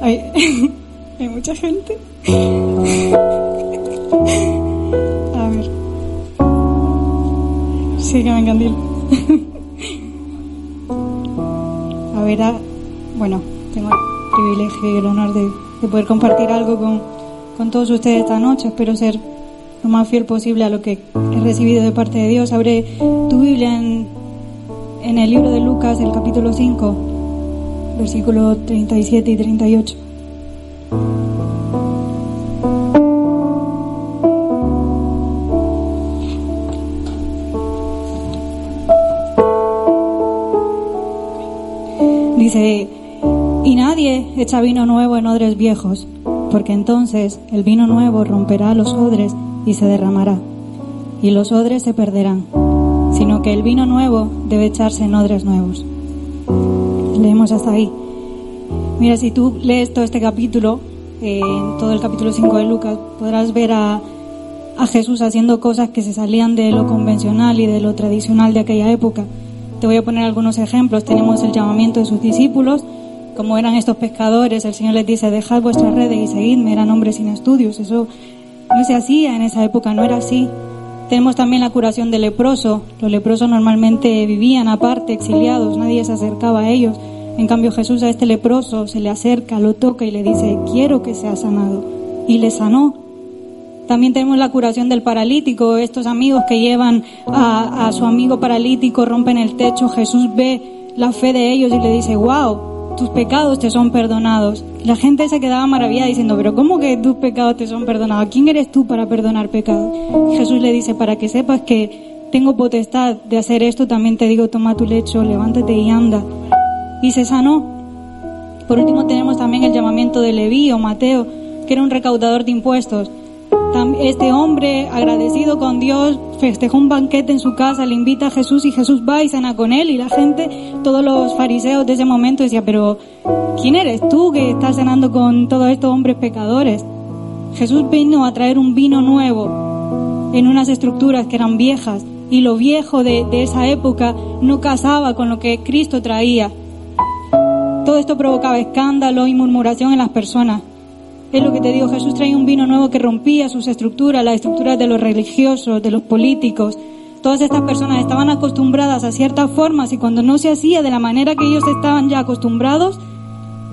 Hay, hay mucha gente. A ver. Sí, que me encandil. A ver, a- bueno, tengo el privilegio y el honor de, de poder compartir algo con, con todos ustedes esta noche. Espero ser lo más fiel posible a lo que he recibido de parte de Dios. Abre tu Biblia en, en el libro de Lucas, el capítulo 5 versículos 37 y 38. Dice, y nadie echa vino nuevo en odres viejos, porque entonces el vino nuevo romperá los odres y se derramará, y los odres se perderán, sino que el vino nuevo debe echarse en odres nuevos. Leemos hasta ahí. Mira, si tú lees todo este capítulo, eh, todo el capítulo 5 de Lucas, podrás ver a, a Jesús haciendo cosas que se salían de lo convencional y de lo tradicional de aquella época. Te voy a poner algunos ejemplos. Tenemos el llamamiento de sus discípulos, como eran estos pescadores, el Señor les dice, dejad vuestras redes y seguidme, eran hombres sin estudios. Eso no se hacía en esa época, no era así. Tenemos también la curación del leproso. Los leprosos normalmente vivían aparte, exiliados, nadie se acercaba a ellos. En cambio Jesús a este leproso se le acerca, lo toca y le dice, quiero que sea sanado. Y le sanó. También tenemos la curación del paralítico, estos amigos que llevan a, su amigo paralítico, rompen el techo, Jesús ve la fe de ellos y le dice, wow, tus pecados te son perdonados. La gente se quedaba maravillada diciendo, pero ¿cómo que tus pecados te son perdonados? ¿Quién eres tú para perdonar pecados? Jesús le dice, para que sepas que tengo potestad de hacer esto, también te digo, toma tu lecho, levántate y anda. Y se sanó. Por último tenemos también el llamamiento de Leví o Mateo, que era un recaudador de impuestos. Este hombre, agradecido con Dios, festejó un banquete en su casa, le invita a Jesús y Jesús va y cena con él y la gente, todos los fariseos de ese momento decían, pero ¿quién eres tú que estás cenando con todos estos hombres pecadores? Jesús vino a traer un vino nuevo en unas estructuras que eran viejas y lo viejo de esa época no casaba con lo que Cristo traía. Todo esto provocaba escándalo y murmuración en las personas. Es lo que te digo, Jesús traía un vino nuevo que rompía sus estructuras, las estructuras de los religiosos, de los políticos. Todas estas personas estaban acostumbradas a ciertas formas y cuando no se hacía de la manera que ellos estaban ya acostumbrados,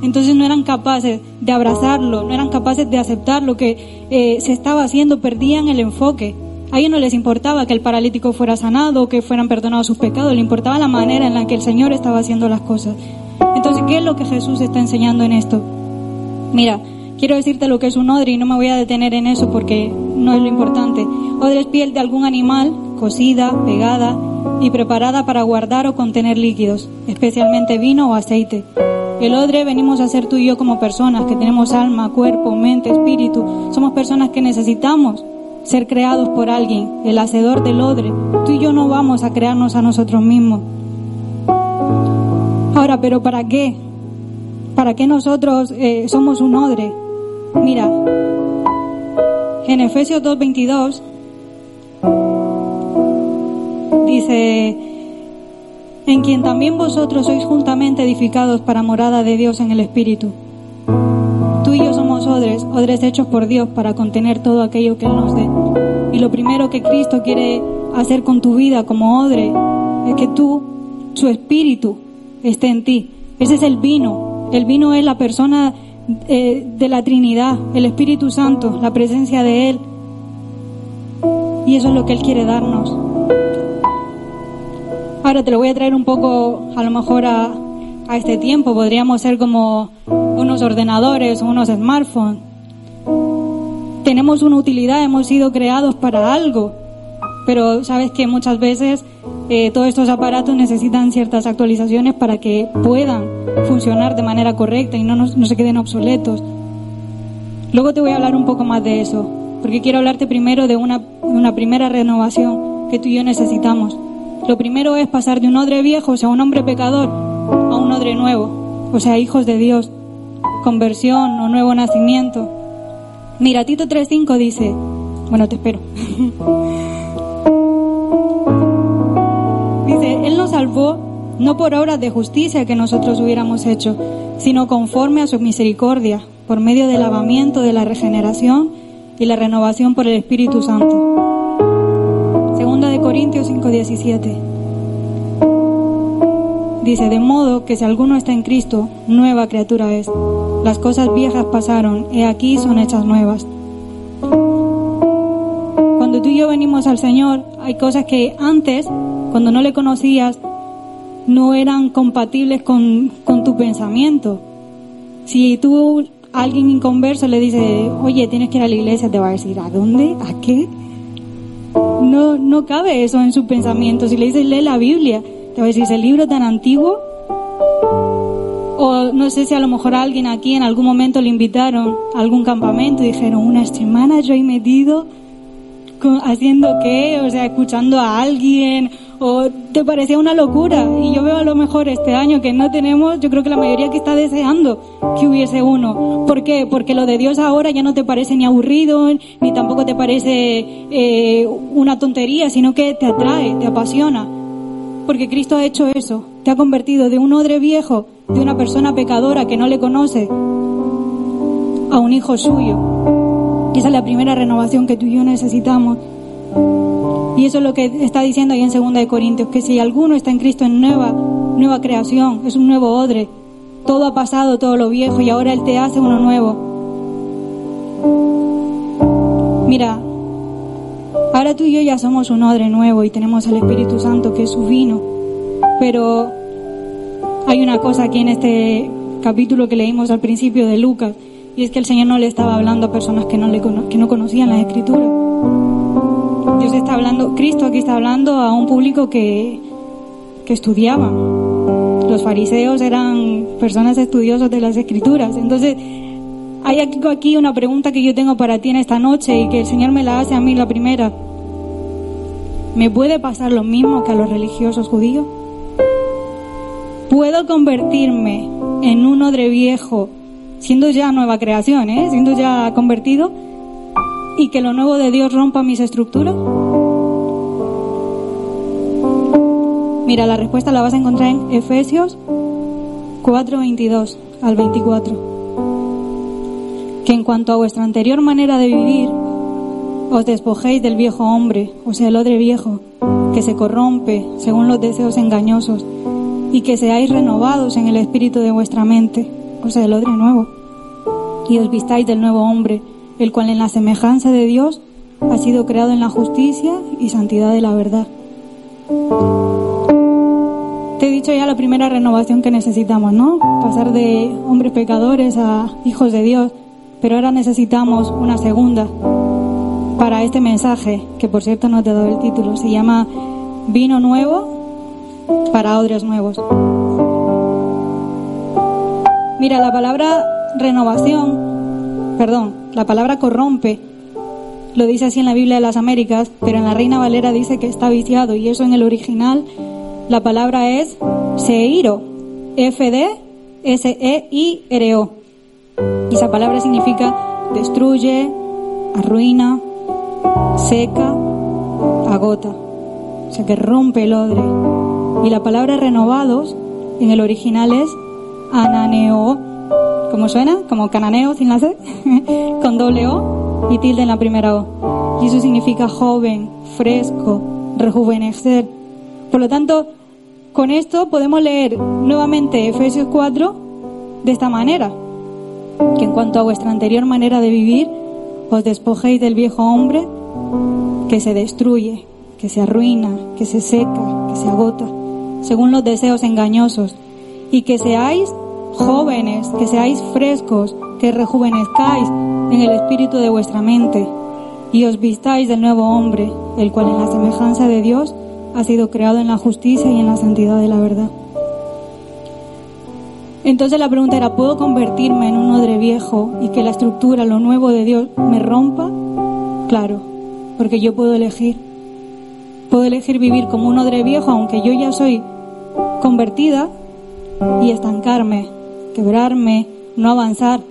entonces no eran capaces de abrazarlo, no eran capaces de aceptar lo que eh, se estaba haciendo, perdían el enfoque. A ellos no les importaba que el paralítico fuera sanado o que fueran perdonados sus pecados, le importaba la manera en la que el Señor estaba haciendo las cosas. Entonces, ¿qué es lo que Jesús está enseñando en esto? Mira, quiero decirte lo que es un odre y no me voy a detener en eso porque no es lo importante. Odre es piel de algún animal, cocida, pegada y preparada para guardar o contener líquidos, especialmente vino o aceite. El odre venimos a ser tú y yo como personas que tenemos alma, cuerpo, mente, espíritu. Somos personas que necesitamos ser creados por alguien, el hacedor del odre. Tú y yo no vamos a crearnos a nosotros mismos. Ahora, pero ¿para qué? ¿Para qué nosotros eh, somos un odre? Mira, en Efesios 2.22 dice, en quien también vosotros sois juntamente edificados para morada de Dios en el Espíritu. Tú y yo somos odres, odres hechos por Dios para contener todo aquello que Él nos dé. Y lo primero que Cristo quiere hacer con tu vida como odre es que tú, su espíritu, esté en ti. Ese es el vino. El vino es la persona eh, de la Trinidad, el Espíritu Santo, la presencia de Él. Y eso es lo que Él quiere darnos. Ahora te lo voy a traer un poco, a lo mejor, a, a este tiempo. Podríamos ser como unos ordenadores o unos smartphones. Tenemos una utilidad, hemos sido creados para algo. Pero sabes que muchas veces eh, todos estos aparatos necesitan ciertas actualizaciones para que puedan funcionar de manera correcta y no, nos- no se queden obsoletos. Luego te voy a hablar un poco más de eso, porque quiero hablarte primero de una, una primera renovación que tú y yo necesitamos. Lo primero es pasar de un odre viejo, o sea, un hombre pecador, a un odre nuevo, o sea, hijos de Dios, conversión o nuevo nacimiento. Mira, Tito 3.5 dice, bueno, te espero. Él nos salvó no por obras de justicia que nosotros hubiéramos hecho, sino conforme a su misericordia, por medio del lavamiento de la regeneración y la renovación por el Espíritu Santo. Segunda de Corintios 5:17. Dice, de modo que si alguno está en Cristo, nueva criatura es. Las cosas viejas pasaron, he aquí son hechas nuevas. Cuando tú y yo venimos al Señor, hay cosas que antes, cuando no le conocías, no eran compatibles con, con tu pensamiento. Si tú a alguien inconverso le dices, oye, tienes que ir a la iglesia, te va a decir, ¿a dónde? ¿A qué? No, no cabe eso en su pensamiento. Si le dices, lee la Biblia, te va a decir, ¿ese libro tan antiguo? O no sé si a lo mejor alguien aquí en algún momento le invitaron a algún campamento y dijeron, una semana yo he metido haciendo qué, o sea, escuchando a alguien, o te parecía una locura. Y yo veo a lo mejor este año que no tenemos, yo creo que la mayoría que está deseando que hubiese uno. ¿Por qué? Porque lo de Dios ahora ya no te parece ni aburrido, ni tampoco te parece eh, una tontería, sino que te atrae, te apasiona. Porque Cristo ha hecho eso, te ha convertido de un odre viejo, de una persona pecadora que no le conoce, a un hijo suyo. Esa es la primera renovación que tú y yo necesitamos. Y eso es lo que está diciendo ahí en 2 de Corintios, que si alguno está en Cristo en nueva, nueva creación, es un nuevo odre. Todo ha pasado, todo lo viejo, y ahora Él te hace uno nuevo. Mira, ahora tú y yo ya somos un odre nuevo y tenemos al Espíritu Santo, que es su vino. Pero hay una cosa aquí en este capítulo que leímos al principio de Lucas, y es que el Señor no le estaba hablando a personas que no, le que no conocían las Escrituras. Está hablando, Cristo aquí está hablando a un público que, que estudiaba. Los fariseos eran personas estudiosas de las Escrituras. Entonces, hay aquí una pregunta que yo tengo para ti en esta noche y que el Señor me la hace a mí la primera. ¿Me puede pasar lo mismo que a los religiosos judíos? ¿Puedo convertirme en un odre viejo, siendo ya nueva creación, ¿eh? siendo ya convertido, y que lo nuevo de Dios rompa mis estructuras? Mira, la respuesta la vas a encontrar en Efesios 4, 22 al 24. Que en cuanto a vuestra anterior manera de vivir, os despojéis del viejo hombre, o sea, el odre viejo, que se corrompe según los deseos engañosos, y que seáis renovados en el espíritu de vuestra mente, o sea, el odre nuevo, y os vistáis del nuevo hombre, el cual en la semejanza de Dios ha sido creado en la justicia y santidad de la verdad. Te he dicho ya la primera renovación que necesitamos, ¿no? Pasar de hombres pecadores a hijos de Dios, pero ahora necesitamos una segunda para este mensaje, que por cierto no te he dado el título, se llama Vino Nuevo para odres nuevos. Mira, la palabra renovación, perdón, la palabra corrompe, lo dice así en la Biblia de las Américas, pero en la Reina Valera dice que está viciado y eso en el original la palabra es seiro, F-D-S-E-I-R-O. Y esa palabra significa destruye, arruina, seca, agota. O sea que rompe el odre. Y la palabra renovados en el original es ananeo. ¿Cómo suena? Como cananeo sin la C, con doble O y tilde en la primera O. Y eso significa joven, fresco, rejuvenecer. Por lo tanto, con esto podemos leer nuevamente Efesios 4 de esta manera. Que en cuanto a vuestra anterior manera de vivir, os despojéis del viejo hombre que se destruye, que se arruina, que se seca, que se agota, según los deseos engañosos, y que seáis jóvenes, que seáis frescos, que rejuvenezcáis en el espíritu de vuestra mente. y os vistáis del nuevo hombre, el cual en la semejanza de Dios ha sido creado en la justicia y en la santidad de la verdad. Entonces la pregunta era, ¿puedo convertirme en un odre viejo y que la estructura, lo nuevo de Dios, me rompa? Claro, porque yo puedo elegir. Puedo elegir vivir como un odre viejo, aunque yo ya soy convertida, y estancarme, quebrarme, no avanzar,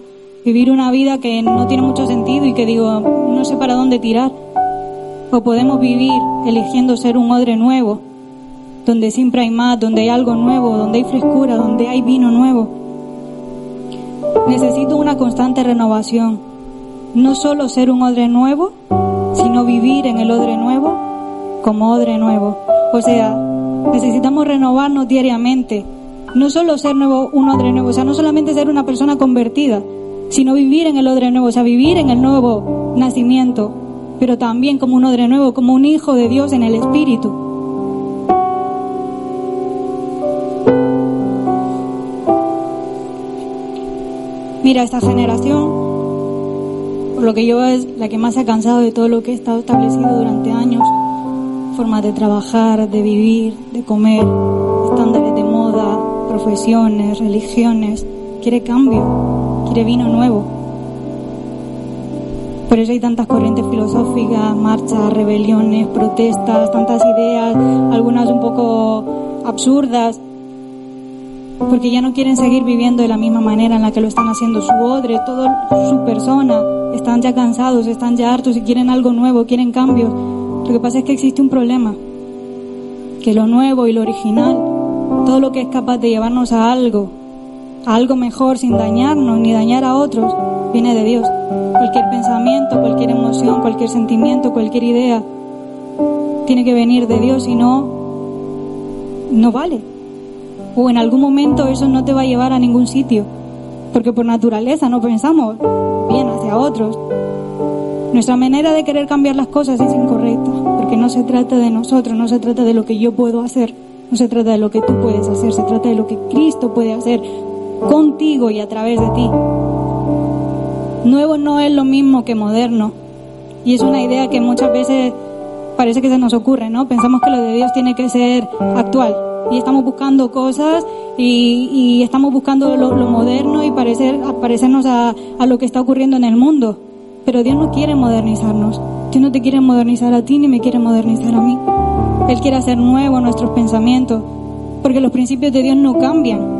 vivir una vida que no tiene mucho sentido y que digo, no sé para dónde tirar. O podemos vivir eligiendo ser un odre nuevo, donde siempre hay más, donde hay algo nuevo, donde hay frescura, donde hay vino nuevo. Necesito una constante renovación. No solo ser un odre nuevo, sino vivir en el odre nuevo como odre nuevo. O sea, necesitamos renovarnos diariamente. No solo ser nuevo, un odre nuevo, o sea, no solamente ser una persona convertida, sino vivir en el odre nuevo, o sea, vivir en el nuevo nacimiento, pero también como un odre nuevo, como un hijo de Dios en el Espíritu. Mira, esta generación, por lo que yo veo, es la que más se ha cansado de todo lo que ha estado establecido durante años, formas de trabajar, de vivir, de comer, estándares profesiones, religiones, quiere cambio, quiere vino nuevo. Por eso hay tantas corrientes filosóficas, marchas, rebeliones, protestas, tantas ideas, algunas un poco absurdas, porque ya no quieren seguir viviendo de la misma manera en la que lo están haciendo su odre, toda su persona. Están ya cansados, están ya hartos y quieren algo nuevo, quieren cambios. Lo que pasa es que existe un problema, que lo nuevo y lo original, todo lo que es capaz de llevarnos a algo, a algo mejor sin dañarnos ni dañar a otros, viene de Dios. Cualquier pensamiento, cualquier emoción, cualquier sentimiento, cualquier idea, tiene que venir de Dios y no, no vale. O en algún momento eso no te va a llevar a ningún sitio, porque por naturaleza no pensamos bien hacia otros. Nuestra manera de querer cambiar las cosas es incorrecta, porque no se trata de nosotros, no se trata de lo que yo puedo hacer, no se trata de lo que tú puedes hacer, se trata de lo que Cristo puede hacer contigo y a través de ti. Nuevo no es lo mismo que moderno. Y es una idea que muchas veces parece que se nos ocurre, ¿no? Pensamos que lo de Dios tiene que ser actual. Y estamos buscando cosas y, y estamos buscando lo, moderno y parecer, parecernos a, a lo que está ocurriendo en el mundo. Pero Dios no quiere modernizarnos. Dios no te quiere modernizar a ti ni me quiere modernizar a mí. Él quiere hacer nuevo nuestros pensamientos. Porque los principios de Dios no cambian.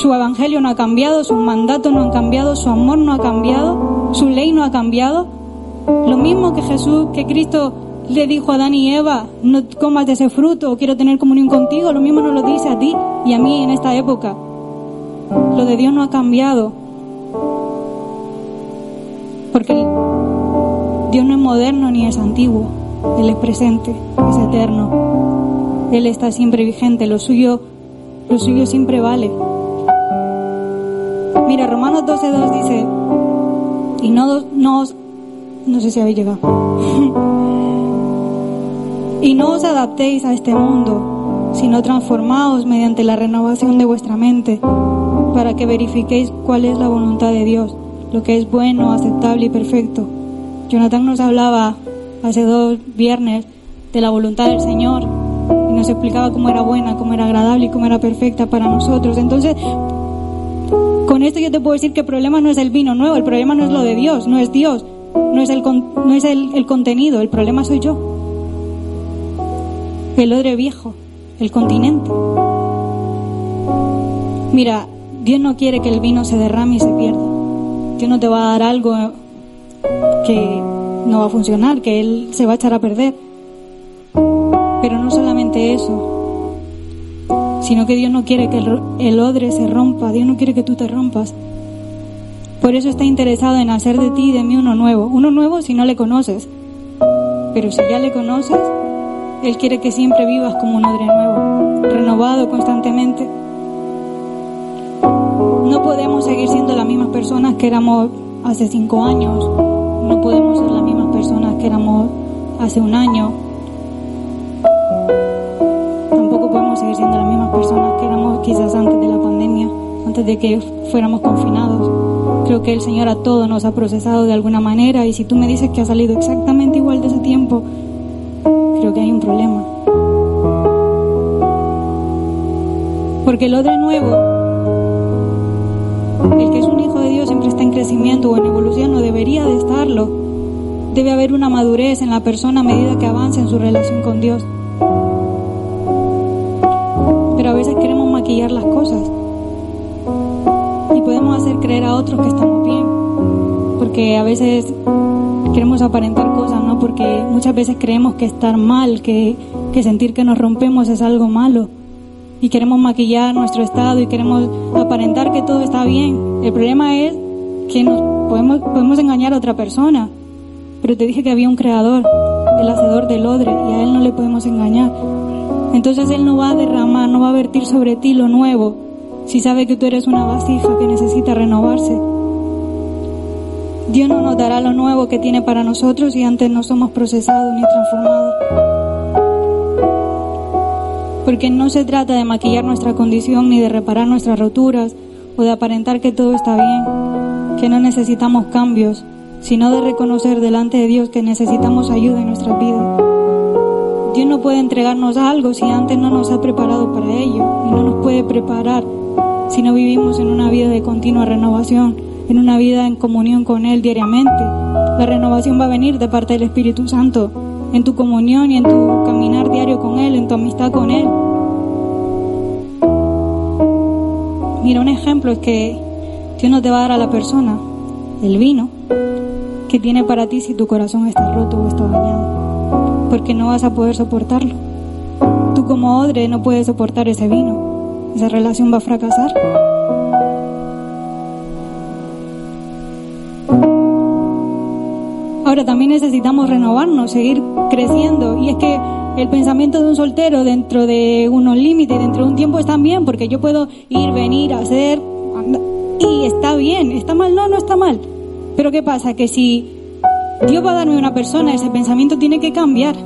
Su evangelio no ha cambiado, sus mandatos no han cambiado, su amor no ha cambiado, su ley no ha cambiado. Lo mismo que Jesús, que Cristo le dijo a Adán y Eva, no comas de ese fruto, quiero tener comunión contigo, lo mismo nos lo dice a ti y a mí en esta época. Lo de Dios no ha cambiado. Porque Dios no es moderno ni es antiguo, Él es presente, es eterno. Él está siempre vigente, lo suyo, lo suyo siempre vale. Mira, Romanos 12.2 dice, y no, no os, no sé si habéis llegado, y no os adaptéis a este mundo, sino transformaos mediante la renovación de vuestra mente, para que verifiquéis cuál es la voluntad de Dios, lo que es bueno, aceptable y perfecto. Jonathan nos hablaba hace dos viernes de la voluntad del Señor y nos explicaba cómo era buena, cómo era agradable y cómo era perfecta para nosotros. Entonces, con esto yo te puedo decir que el problema no es el vino nuevo, el problema no es lo de Dios, no es Dios, no es el, no es el, el contenido, el problema soy yo. El odre viejo, el continente. Mira, Dios no quiere que el vino se derrame y se pierda. Dios no te va a dar algo que no va a funcionar, que Él se va a echar a perder. Pero no solamente eso, sino que Dios no quiere que el, odre se rompa, Dios no quiere que tú te rompas. Por eso está interesado en hacer de ti y de mí uno nuevo, uno nuevo si no le conoces, pero si ya le conoces, Él quiere que siempre vivas como un odre nuevo, renovado constantemente. No podemos seguir siendo las mismas personas que éramos hace cinco años, no podemos ser las mismas personas que éramos hace un año, tampoco podemos seguir siendo las mismas personas que éramos quizás antes de la pandemia, antes de que fuéramos confinados. Creo que el Señor a todos nos ha procesado de alguna manera y si tú me dices que ha salido exactamente igual de ese tiempo, creo que hay un problema. Porque el odre nuevo, el que es un hijo de Dios siempre está en crecimiento o en evolución, no debería de estarlo. Debe haber una madurez en la persona a medida que avance en su relación con Dios. Pero a veces queremos maquillar las cosas y podemos hacer creer a otros que estamos bien, porque a veces queremos aparentar cosas, ¿no? Porque muchas veces creemos que estar mal, que, que sentir que nos rompemos es algo malo y queremos maquillar nuestro estado y queremos aparentar que todo está bien. El problema es que nos podemos, podemos engañar a otra persona. Pero te dije que había un creador, el hacedor del odre, y a él no le podemos engañar. Entonces él no va a derramar, no va a vertir sobre ti lo nuevo, si sabe que tú eres una vasija que necesita renovarse. Dios no nos dará lo nuevo que tiene para nosotros y antes no somos procesados ni transformados. Porque no se trata de maquillar nuestra condición ni de reparar nuestras roturas o de aparentar que todo está bien, que no necesitamos cambios, sino de reconocer delante de Dios que necesitamos ayuda en nuestras vidas. Dios no puede entregarnos algo si antes no nos ha preparado para ello y no nos puede preparar si no vivimos en una vida de continua renovación, en una vida en comunión con Él diariamente. La renovación va a venir de parte del Espíritu Santo, en tu comunión y en tu caminar diario con Él, en tu amistad con Él. Mira, un ejemplo es que Dios no te va a dar a la persona el vino que tiene para ti si tu corazón está roto o está dañado, porque no vas a poder soportarlo. Tú como odre no puedes soportar ese vino esa relación va a fracasar. Ahora también necesitamos renovarnos, seguir creciendo. Y es que el pensamiento de un soltero dentro de unos límites, dentro de un tiempo está bien, porque yo puedo ir, venir, hacer, y está bien, está mal, no, no está mal. Pero ¿qué pasa? Que si Dios va a darme una persona, ese pensamiento tiene que cambiar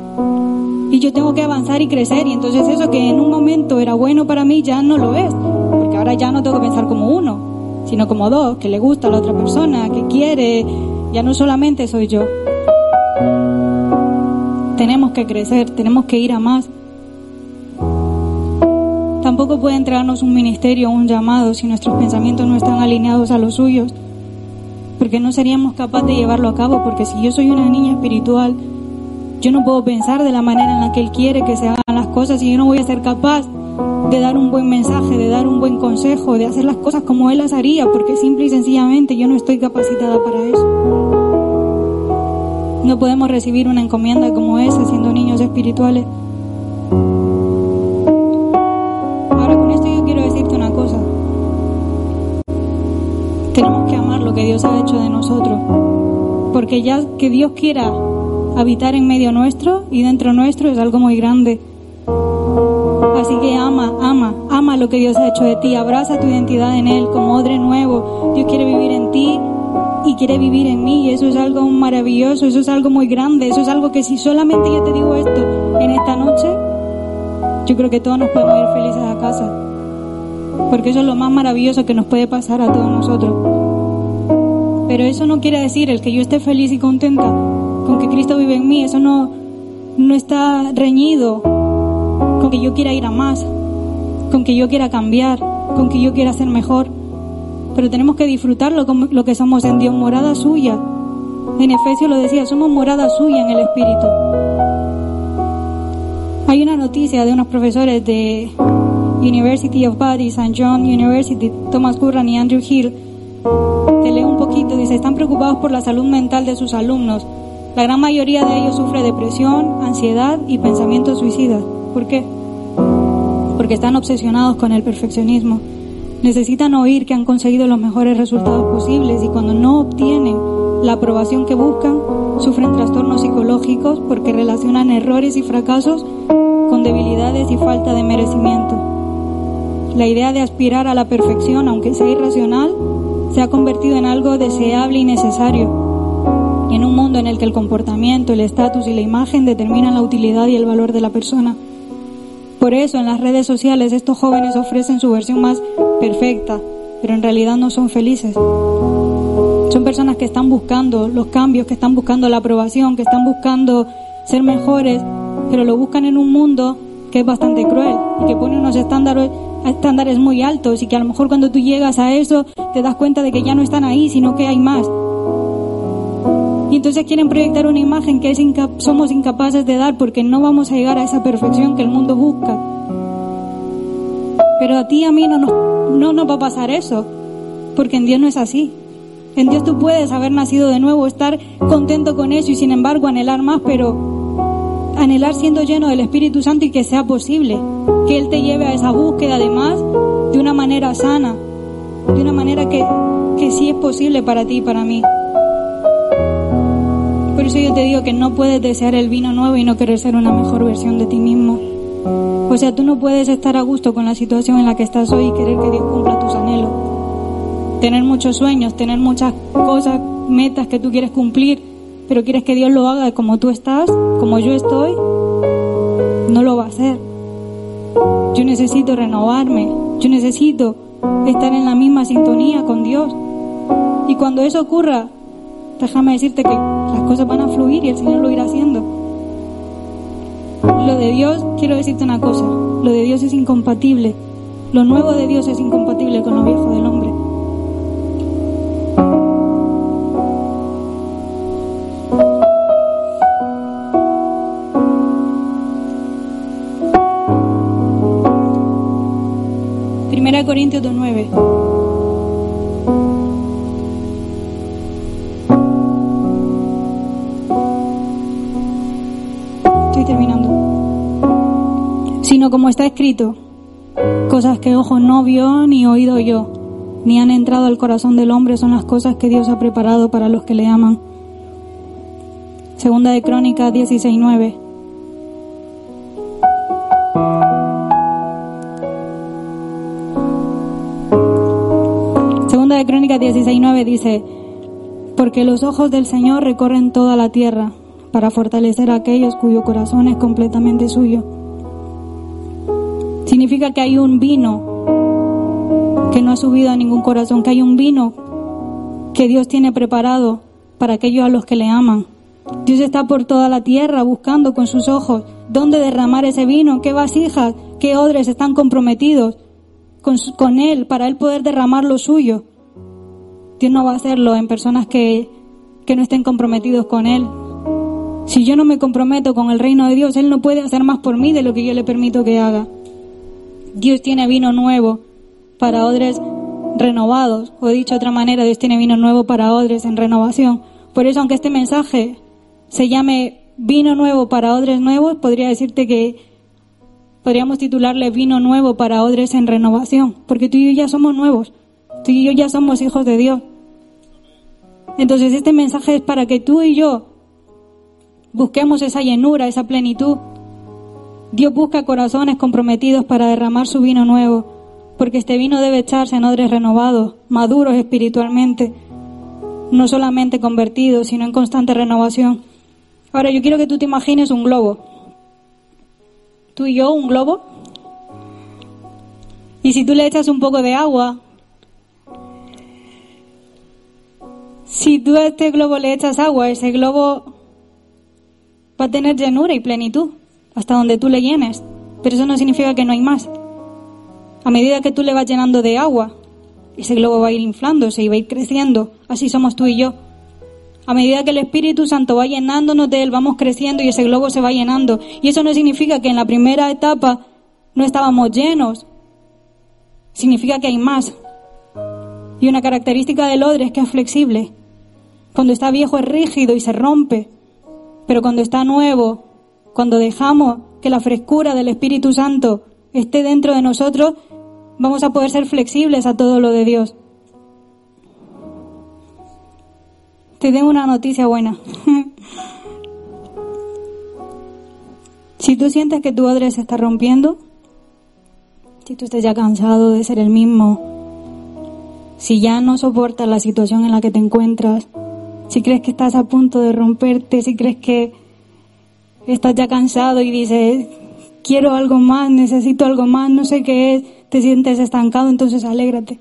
y yo tengo que avanzar y crecer y entonces eso que en un momento era bueno para mí ya no lo es, porque ahora ya no tengo que pensar como uno, sino como dos, que le gusta a la otra persona, que quiere, ya no solamente soy yo. Tenemos que crecer, tenemos que ir a más. Tampoco puede entregarnos un ministerio un llamado si nuestros pensamientos no están alineados a los suyos, porque no seríamos capaces de llevarlo a cabo, porque si yo soy una niña espiritual, yo no puedo pensar de la manera en la que Él quiere que se hagan las cosas y yo no voy a ser capaz de dar un buen mensaje, de dar un buen consejo, de hacer las cosas como Él las haría, porque simple y sencillamente yo no estoy capacitada para eso. No podemos recibir una encomienda como esa siendo niños espirituales. Tenemos que amar lo que Dios ha hecho de nosotros, porque ya que Dios quiera habitar en medio nuestro y dentro nuestro es algo muy grande. Así que ama, ama, ama lo que Dios ha hecho de ti, abraza tu identidad en Él como odre nuevo. Dios quiere vivir en ti y quiere vivir en mí y eso es algo maravilloso, eso es algo muy grande, eso es algo que si solamente yo te digo esto en esta noche, yo creo que todos nos podemos ir felices a casa. Porque eso es lo más maravilloso que nos puede pasar a todos nosotros. Pero eso no quiere decir el que yo esté feliz y contenta con que Cristo vive en mí, eso no, no está reñido con que yo quiera ir a más, con que yo quiera cambiar, con que yo quiera ser mejor. Pero tenemos que disfrutarlo como lo que somos en Dios, morada suya. En Efesios lo decía, somos morada suya en el Espíritu. Hay una noticia de unos profesores de University of Bath y St. John University, Thomas Curran y Andrew Hill. Te leo un dice, están preocupados por la salud mental de sus alumnos la gran mayoría de ellos sufre depresión, ansiedad y pensamientos suicidas. ¿Por qué? Porque están obsesionados con el perfeccionismo. Necesitan oír que han conseguido los mejores resultados posibles y cuando no obtienen la aprobación que buscan, sufren trastornos psicológicos porque relacionan errores y fracasos con debilidades y falta de merecimiento. La idea de aspirar a la perfección, aunque sea irracional, se ha convertido en algo deseable y necesario en un mundo en el que el comportamiento, el estatus y la imagen determinan la utilidad y el valor de la persona. Por eso en las redes sociales estos jóvenes ofrecen su versión más perfecta, pero en realidad no son felices. Son personas que están buscando los cambios, que están buscando la aprobación, que están buscando ser mejores, pero lo buscan en un mundo que es bastante cruel y que pone unos estándares, estándares muy altos y que a lo mejor cuando tú llegas a eso te das cuenta de que ya no están ahí, sino que hay más. Y entonces quieren proyectar una imagen que es somos incapaces de dar porque no vamos a llegar a esa perfección que el mundo busca. Pero a ti y a mí no nos, no nos va a pasar eso, porque en Dios no es así. En Dios tú puedes haber nacido de nuevo, estar contento con eso y sin embargo anhelar más, pero anhelar siendo lleno del Espíritu Santo y que sea posible, que Él te lleve a esa búsqueda además de una manera sana, de una manera que, que sí es posible para ti y para mí. Por eso yo te digo que no puedes desear el vino nuevo y no querer ser una mejor versión de ti mismo. O sea, tú no puedes estar a gusto con la situación en la que estás hoy y querer que Dios cumpla tus anhelos. Tener muchos sueños, tener muchas cosas, metas que tú quieres cumplir, pero quieres que Dios lo haga como tú estás, como yo estoy, no lo va a hacer. Yo necesito renovarme, yo necesito estar en la misma sintonía con Dios. Y cuando eso ocurra, déjame decirte que las cosas van a fluir y el Señor lo irá haciendo. Lo de Dios, quiero decirte una cosa, lo de Dios es incompatible. Lo nuevo de Dios es incompatible con lo viejo del hombre. Primera Corintios 9. como está escrito, cosas que ojo no vio ni oído yo, ni han entrado al corazón del hombre son las cosas que Dios ha preparado para los que le aman. Segunda de Crónicas 16:9. Crónicas 16:9 dice, porque los ojos del Señor recorren toda la tierra para fortalecer a aquellos cuyo corazón es completamente suyo Significa que hay un vino que no ha subido a ningún corazón, que hay un vino que Dios tiene preparado para aquellos a los que le aman. Dios está por toda la tierra buscando con sus ojos dónde derramar ese vino, qué vasijas, qué odres están comprometidos con, con Él para Él poder derramar lo suyo. Dios no va a hacerlo en personas que, que no estén comprometidos con Él. Si yo no me comprometo con el reino de Dios, Él no puede hacer más por mí de lo que yo le permito que haga. Dios tiene vino nuevo para odres renovados, o dicho de otra manera, Dios tiene vino nuevo para odres en renovación. Por eso, aunque este mensaje se llame vino nuevo para odres nuevos, podría decirte que podríamos titularle vino nuevo para odres en renovación, porque tú y yo ya somos nuevos, tú y yo ya somos hijos de Dios. Entonces este mensaje es para que tú y yo busquemos esa llenura, esa plenitud Dios busca corazones comprometidos para derramar su vino nuevo, porque este vino debe echarse en odres renovados, maduros espiritualmente, no solamente convertidos, sino en constante renovación. Ahora yo quiero que tú te imagines un globo. Tú y yo, un globo. Y si tú le echas un poco de agua, si tú a este globo le echas agua, ese globo va a tener llenura y plenitud hasta donde tú le llenes, pero eso no significa que no hay más. A medida que tú le vas llenando de agua, ese globo va a ir inflándose y va a ir creciendo. Así somos tú y yo. A medida que el Espíritu Santo va llenándonos de Él, vamos creciendo y ese globo se va llenando. Y eso no significa que en la primera etapa no estábamos llenos. Significa que hay más. Y una característica del odre es que es flexible. Cuando está viejo es rígido y se rompe. Pero cuando está nuevo cuando dejamos que la frescura del Espíritu Santo esté dentro de nosotros, vamos a poder ser flexibles a todo lo de Dios. Te tengo una noticia buena. si tú sientes que tu odre se está rompiendo, si tú estás ya cansado de ser el mismo, si ya no soportas la situación en la que te encuentras, si crees que estás a punto de romperte, si crees que estás ya cansado y dices, quiero algo más, necesito algo más, no sé qué es, te sientes estancado, entonces alégrate.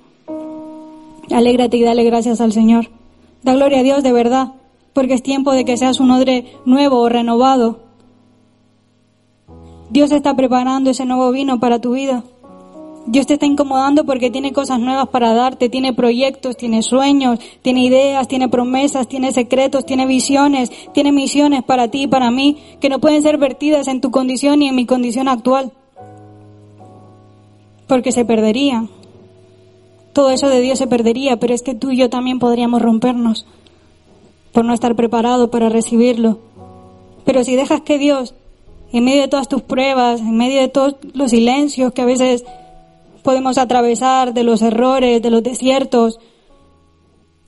Alégrate y dale gracias al Señor. Da gloria a Dios de verdad, porque es tiempo de que seas un odre nuevo o renovado. Dios está preparando ese nuevo vino para tu vida. Dios te está incomodando porque tiene cosas nuevas para darte, tiene proyectos, tiene sueños, tiene ideas, tiene promesas, tiene secretos, tiene visiones, tiene misiones para ti y para mí que no pueden ser vertidas en tu condición y en mi condición actual. Porque se perderían. Todo eso de Dios se perdería, pero es que tú y yo también podríamos rompernos por no estar preparado para recibirlo. Pero si dejas que Dios, en medio de todas tus pruebas, en medio de todos los silencios que a veces podemos atravesar, de los errores, de los desiertos,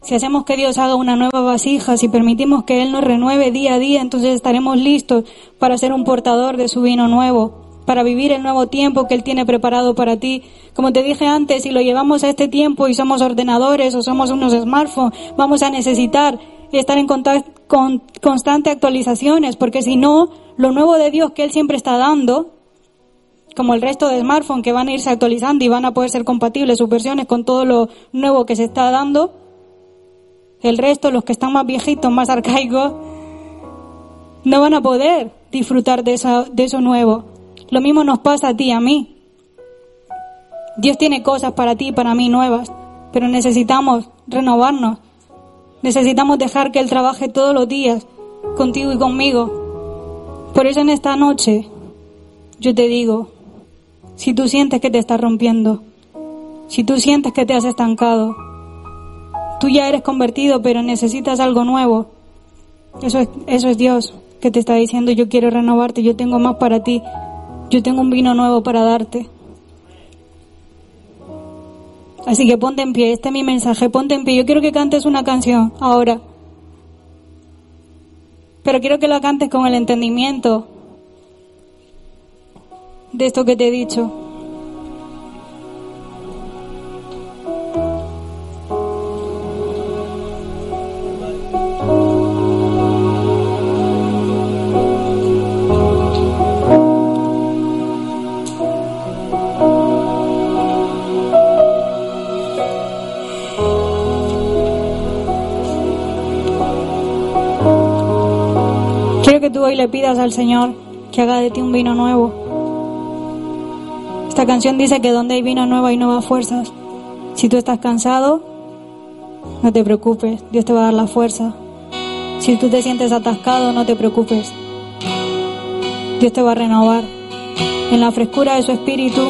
si hacemos que Dios haga una nueva vasija, si permitimos que Él nos renueve día a día, entonces estaremos listos para ser un portador de su vino nuevo, para vivir el nuevo tiempo que Él tiene preparado para ti. Como te dije antes, si lo llevamos a este tiempo y somos ordenadores o somos unos smartphones, vamos a necesitar estar en contacto con constante actualizaciones, porque si no, lo nuevo de Dios que Él siempre está dando, como el resto de smartphones que van a irse actualizando y van a poder ser compatibles sus versiones con todo lo nuevo que se está dando. El resto, los que están más viejitos, más arcaicos, no van a poder disfrutar de eso, de eso nuevo. Lo mismo nos pasa a ti y a mí. Dios tiene cosas para ti y para mí nuevas, pero necesitamos renovarnos. Necesitamos dejar que Él trabaje todos los días contigo y conmigo. Por eso en esta noche yo te digo, si tú sientes que te estás rompiendo, si tú sientes que te has estancado, tú ya eres convertido pero necesitas algo nuevo, eso es, eso es Dios que te está diciendo yo quiero renovarte, yo tengo más para ti, yo tengo un vino nuevo para darte. Así que ponte en pie, este es mi mensaje, ponte en pie. Yo quiero que cantes una canción ahora. Pero quiero que la cantes con el entendimiento de esto que te he dicho. Quiero que tú hoy le pidas al Señor que haga de ti un vino nuevo. Esta canción dice que donde hay vino nuevo hay nuevas fuerzas. Si tú estás cansado, no te preocupes, Dios te va a dar la fuerza. Si tú te sientes atascado, no te preocupes. Dios te va a renovar. En la frescura de su espíritu,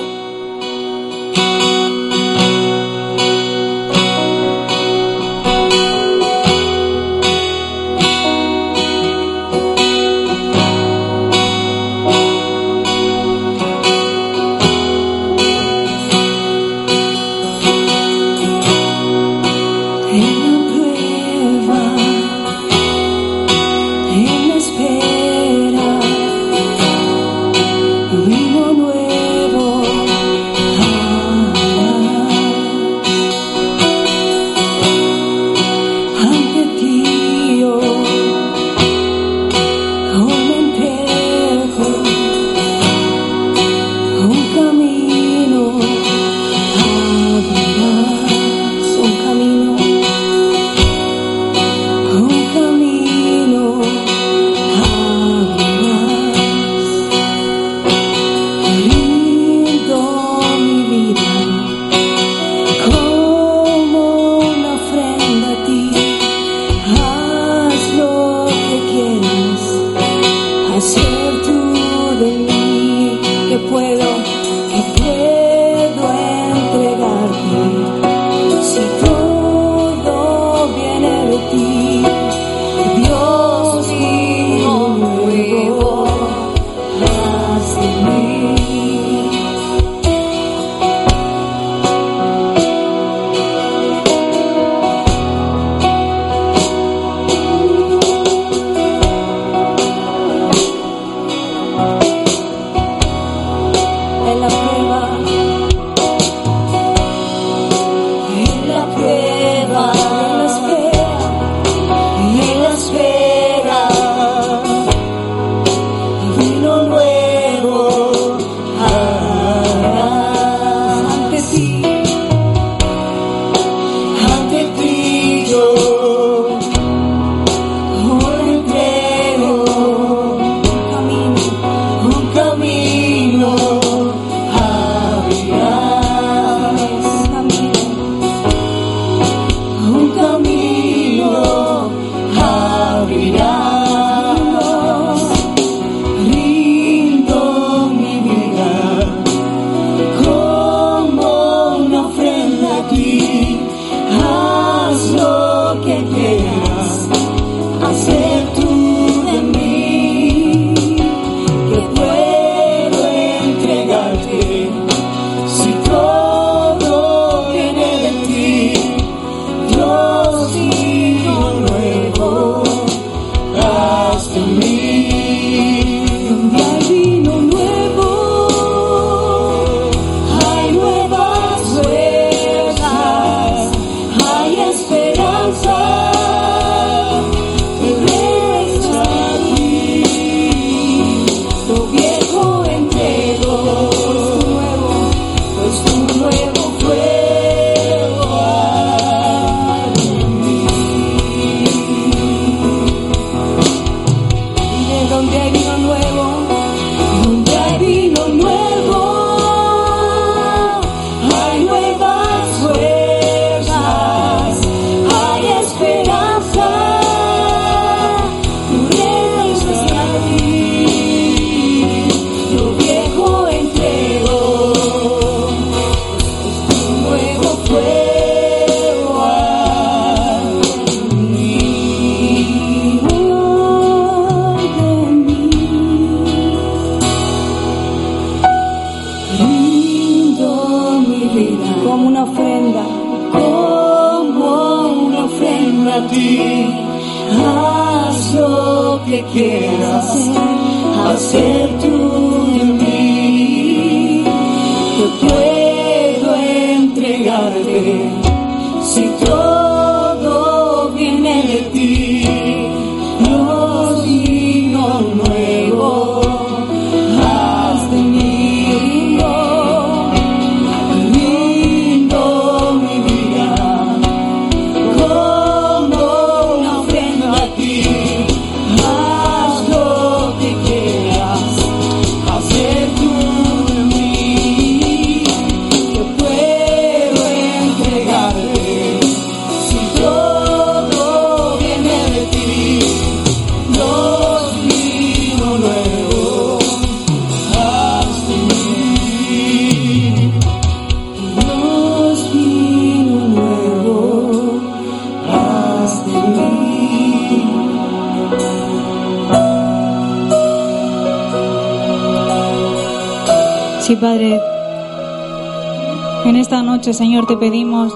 Señor, te pedimos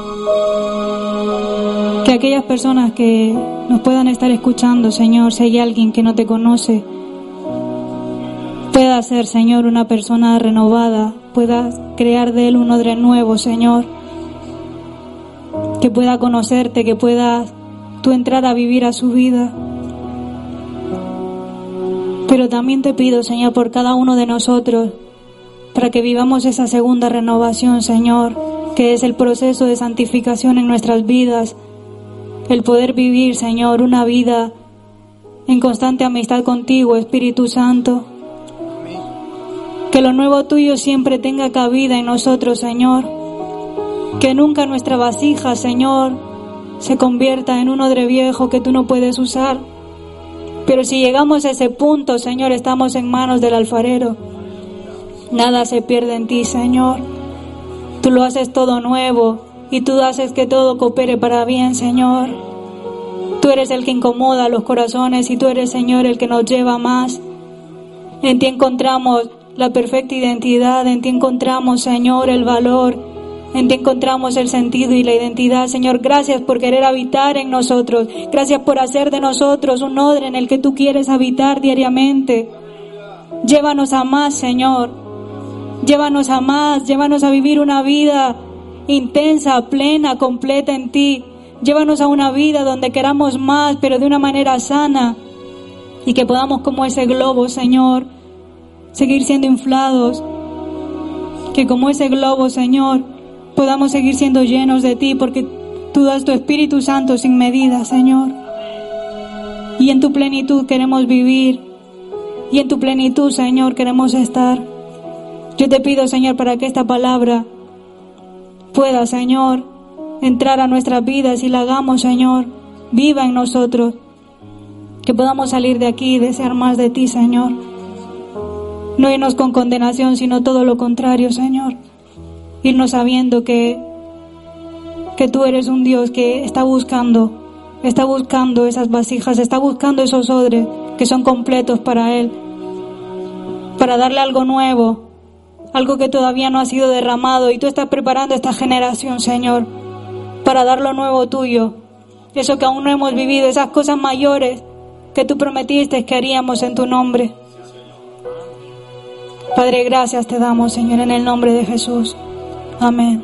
que aquellas personas que nos puedan estar escuchando, Señor, si hay alguien que no te conoce, pueda ser, Señor, una persona renovada, pueda crear de él un odre nuevo, Señor, que pueda conocerte, que pueda tú entrar a vivir a su vida. Pero también te pido, Señor, por cada uno de nosotros, para que vivamos esa segunda renovación, Señor, que es el proceso de santificación en nuestras vidas, el poder vivir, Señor, una vida en constante amistad contigo, Espíritu Santo. Que lo nuevo tuyo siempre tenga cabida en nosotros, Señor. Que nunca nuestra vasija, Señor, se convierta en un odre viejo que tú no puedes usar. Pero si llegamos a ese punto, Señor, estamos en manos del alfarero. Nada se pierde en ti, Señor. Tú lo haces todo nuevo y tú haces que todo coopere para bien, Señor. Tú eres el que incomoda los corazones y tú eres, Señor, el que nos lleva más. En ti encontramos la perfecta identidad, en ti encontramos, Señor, el valor, en ti encontramos el sentido y la identidad. Señor, gracias por querer habitar en nosotros. Gracias por hacer de nosotros un odre en el que tú quieres habitar diariamente. Llévanos a más, Señor. Llévanos a más, llévanos a vivir una vida intensa, plena, completa en ti. Llévanos a una vida donde queramos más, pero de una manera sana. Y que podamos como ese globo, Señor, seguir siendo inflados. Que como ese globo, Señor, podamos seguir siendo llenos de ti, porque tú das tu Espíritu Santo sin medida, Señor. Y en tu plenitud queremos vivir. Y en tu plenitud, Señor, queremos estar. Yo te pido, Señor, para que esta palabra pueda, Señor, entrar a nuestras vidas y la hagamos, Señor, viva en nosotros. Que podamos salir de aquí y desear más de ti, Señor. No irnos con condenación, sino todo lo contrario, Señor. Irnos sabiendo que, que tú eres un Dios que está buscando, está buscando esas vasijas, está buscando esos odres que son completos para Él, para darle algo nuevo, algo que todavía no ha sido derramado y tú estás preparando esta generación, Señor, para dar lo nuevo tuyo, eso que aún no hemos vivido, esas cosas mayores que tú prometiste que haríamos en tu nombre. Padre, gracias te damos, Señor, en el nombre de Jesús. Amén.